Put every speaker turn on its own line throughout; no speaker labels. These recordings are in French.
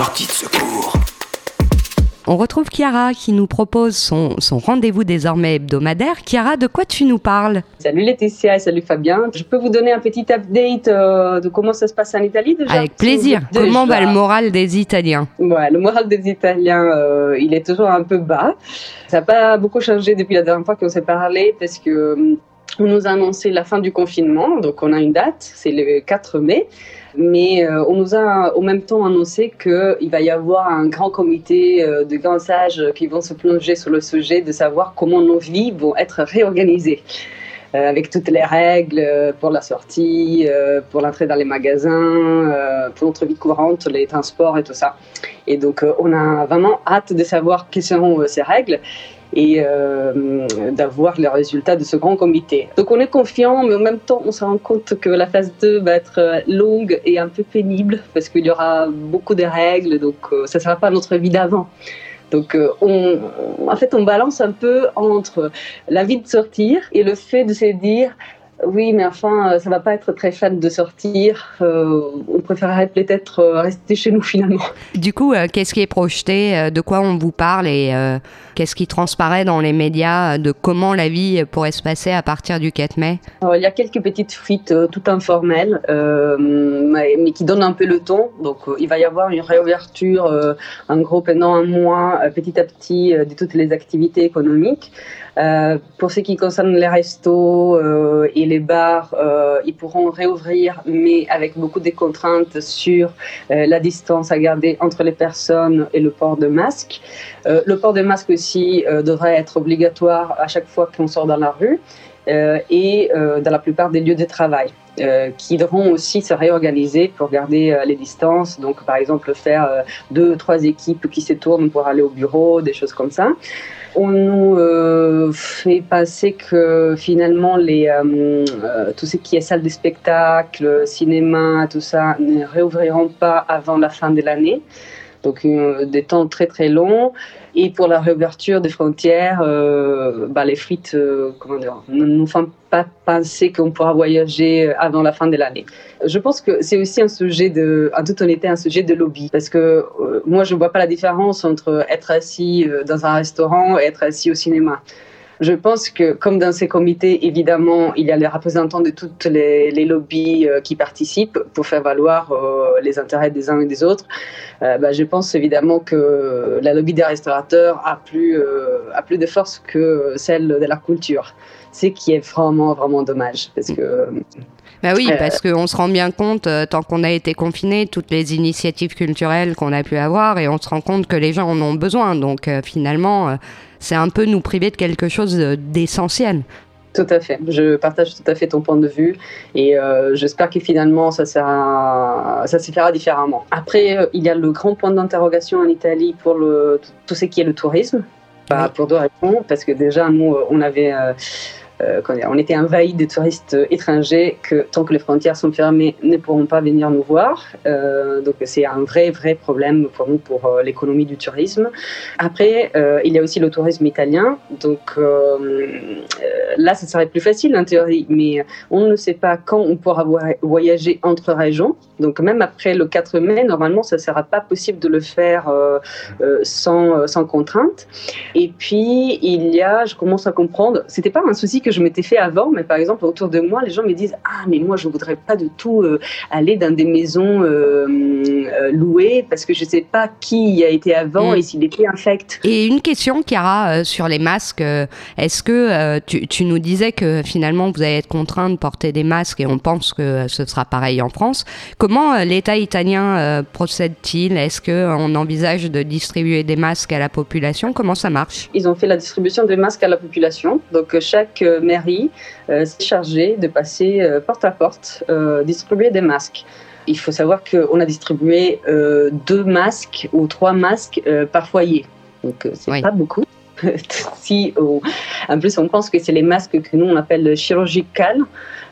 Sortie de secours.
On retrouve Chiara qui nous propose son, son rendez-vous désormais hebdomadaire. Chiara, de quoi tu nous parles?
Salut Laetitia et salut Fabien. Je peux vous donner un petit update euh, de comment ça se passe en Italie déjà
Avec plaisir.
Déjà.
Comment va le moral des Italiens?
Ouais, le moral des Italiens, euh, il est toujours un peu bas. Ça n'a pas beaucoup changé depuis la dernière fois qu'on s'est parlé parce que euh, on nous a annoncé la fin du confinement, donc on a une date, c'est le 4 mai. Mais euh, on nous a au même temps annoncé qu'il va y avoir un grand comité euh, de grands sages qui vont se plonger sur le sujet de savoir comment nos vies vont être réorganisées. Euh, avec toutes les règles pour la sortie, pour l'entrée dans les magasins, pour notre vie courante, les transports et tout ça. Et donc on a vraiment hâte de savoir quelles seront ces règles et euh, d'avoir les résultats de ce grand comité. Donc on est confiant, mais en même temps on se rend compte que la phase 2 va être euh, longue et un peu pénible parce qu'il y aura beaucoup de règles, donc euh, ça ne sera pas notre vie d'avant. Donc euh, on, en fait on balance un peu entre l'envie de sortir et le fait de se dire oui, mais enfin, euh, ça va pas être très fun de sortir. Euh, on préférerait peut-être euh, rester chez nous finalement.
Du coup, euh, qu'est-ce qui est projeté De quoi on vous parle Et euh, qu'est-ce qui transparaît dans les médias de comment la vie pourrait se passer à partir du 4 mai?
Alors, il y a quelques petites fuites euh, tout informelles, mais, mais qui donnent un peu le ton. Donc, il va y avoir une réouverture, en gros, pendant un mois, petit à petit, de toutes les activités économiques. Euh, pour ce qui concerne les restos euh, et les bars, euh, ils pourront réouvrir, mais avec beaucoup de contraintes sur la distance à garder entre les personnes et le port de masque. Le port de masque aussi devrait être obligatoire à chaque fois qu'on sort dans la rue et dans la plupart des lieux de travail. qui devront aussi se réorganiser pour garder les distances. Donc, par exemple, faire deux, trois équipes qui se tournent pour aller au bureau, des choses comme ça. On nous fait passer que finalement, les, euh, euh, tout ce qui est salle de spectacle, cinéma, tout ça, ne réouvriront pas avant la fin de l'année. Donc, euh, des temps très très longs. Et pour la réouverture des frontières, bah, les frites euh, ne nous font pas penser qu'on pourra voyager avant la fin de l'année. Je pense que c'est aussi un sujet de, en toute honnêteté, un sujet de lobby. Parce que moi, je ne vois pas la différence entre être assis dans un restaurant et être assis au cinéma. Je pense que, comme dans ces comités, évidemment, il y a les représentants de toutes les, les lobbies euh, qui participent pour faire valoir euh, les intérêts des uns et des autres. Euh, bah, je pense évidemment que la lobby des restaurateurs a plus, euh, a plus de force que celle de la culture. Ce qui est vraiment, vraiment dommage. Parce que
Bah oui,
Euh,
parce qu'on se rend bien compte, euh, tant qu'on a été confiné, toutes les initiatives culturelles qu'on a pu avoir, et on se rend compte que les gens en ont besoin. Donc euh, finalement, c'est un peu nous priver de quelque chose de- d'essentiel.
Tout à fait. Je partage tout à fait ton point de vue et euh, j'espère que finalement ça, sera, ça se fera différemment. Après, il y a le grand point d'interrogation en Italie pour le, tout ce qui est le tourisme. Bah,
Oui.
Pour deux raisons. Parce que déjà, nous, on avait. euh, euh, on était envahis de touristes étrangers que tant que les frontières sont fermées ne pourront pas venir nous voir. Euh, donc c'est un vrai vrai problème pour nous pour euh, l'économie du tourisme. Après euh, il y a aussi le tourisme italien. Donc euh, euh, là ce serait plus facile en théorie, mais on ne sait pas quand on pourra voy- voyager entre régions. Donc même après le 4 mai normalement ça sera pas possible de le faire euh, euh, sans euh, sans contrainte. Et puis, il y a, je commence à comprendre, c'était pas un souci que je m'étais fait avant, mais par exemple, autour de moi, les gens me disent Ah, mais moi, je voudrais pas du tout euh, aller dans des maisons euh, euh, louées parce que je sais pas qui y a été avant
Mm.
et s'il était infect.
Et une question, Chiara, sur les masques. Est-ce que tu, tu nous disais que finalement vous allez être contraint de porter des masques et on pense que ce sera pareil en France. Comment l'État italien procède-t-il? Est-ce qu'on envisage de distribuer des masques à la population? Comment ça marche?
Ils ont fait la distribution des masques à la population. Donc, chaque mairie euh, s'est chargée de passer euh, porte à porte, euh, distribuer des masques. Il faut savoir qu'on a distribué euh, deux masques ou trois masques euh, par foyer. Donc, euh, c'est
Oui.
pas beaucoup. si on- en plus on pense que c'est les masques que nous on appelle chirurgicales,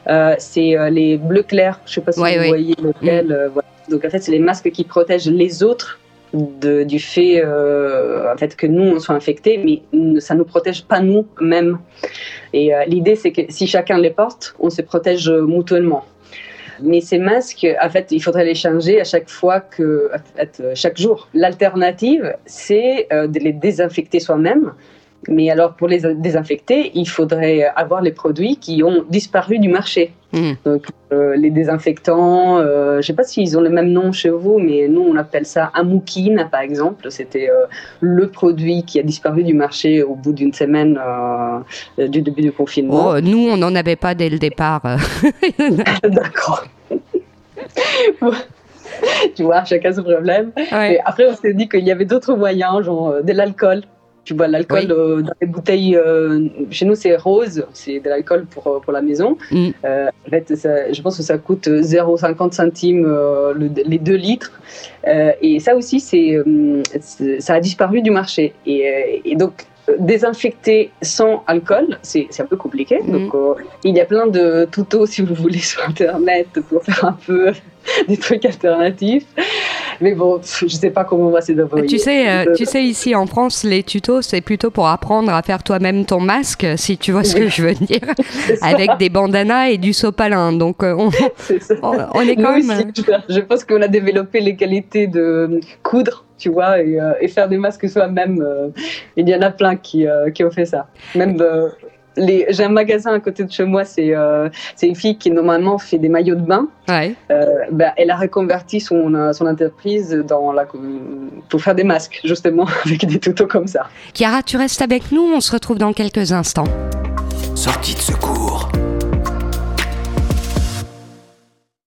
Euh, c'est euh, les bleus clairs. Je sais pas si vous voyez lequel. euh, voilà. Donc en fait c'est les masques qui protègent les autres du fait euh, en fait que nous on soit infectés, mais ça nous protège pas nous-mêmes. Et euh, l'idée c'est que si chacun les porte, on se protège euh, mutuellement. Mais ces masques, en fait, il faudrait les changer à chaque fois que, chaque jour. L'alternative, c'est de les désinfecter soi-même mais alors, pour les désinfecter, il faudrait avoir les produits qui ont disparu du marché. Hmm. Donc, euh, les désinfectants, euh, je ne sais pas s'ils ont le même nom chez vous, mais nous, on appelle ça Amoukine, par exemple. C'était euh, le produit qui a disparu du marché au bout d'une semaine du début du confinement.
Oh, nous, on n'en avait pas dès le départ.
D'accord. tu vois, chacun son problème. Et après, on s'est dit qu'il y avait d'autres moyens, genre de l'alcool. Tu vois, l'alcool euh, dans les bouteilles, euh, chez nous c'est rose, c'est de l'alcool pour, euh, pour la maison. Mm. en fait, je pense que ça coûte 0,50 centimes les 2 litres. et ça aussi, c'est, ça a disparu du marché. Et, et donc, désinfecter sans alcool, c'est un peu compliqué. Mm. Donc, il y a plein de tutos, si vous voulez, sur Internet pour faire un peu des trucs alternatifs. Mais bon, je sais pas comment on va se débrouiller.
Tu sais, euh, tu sais, ici en France, les tutos, c'est plutôt pour apprendre à faire toi-même ton masque, si tu vois ce que je veux dire, avec des bandanas et du sopalin. Donc, euh, on, on, est quand même.
je pense qu'on a développé les qualités de coudre tu vois, et, euh, et, faire des masques soi-même. il y en a plein qui, qui ont fait ça. Même j'ai un magasin à côté de chez moi, c'est euh, une fille qui normalement fait des maillots de bain. Ouais. Euh, ben, elle a reconverti son, son entreprise dans la, pour faire des masques, justement, avec des tutos comme ça.
Chiara, tu restes avec nous, on se retrouve dans quelques instants.
Sortie de secours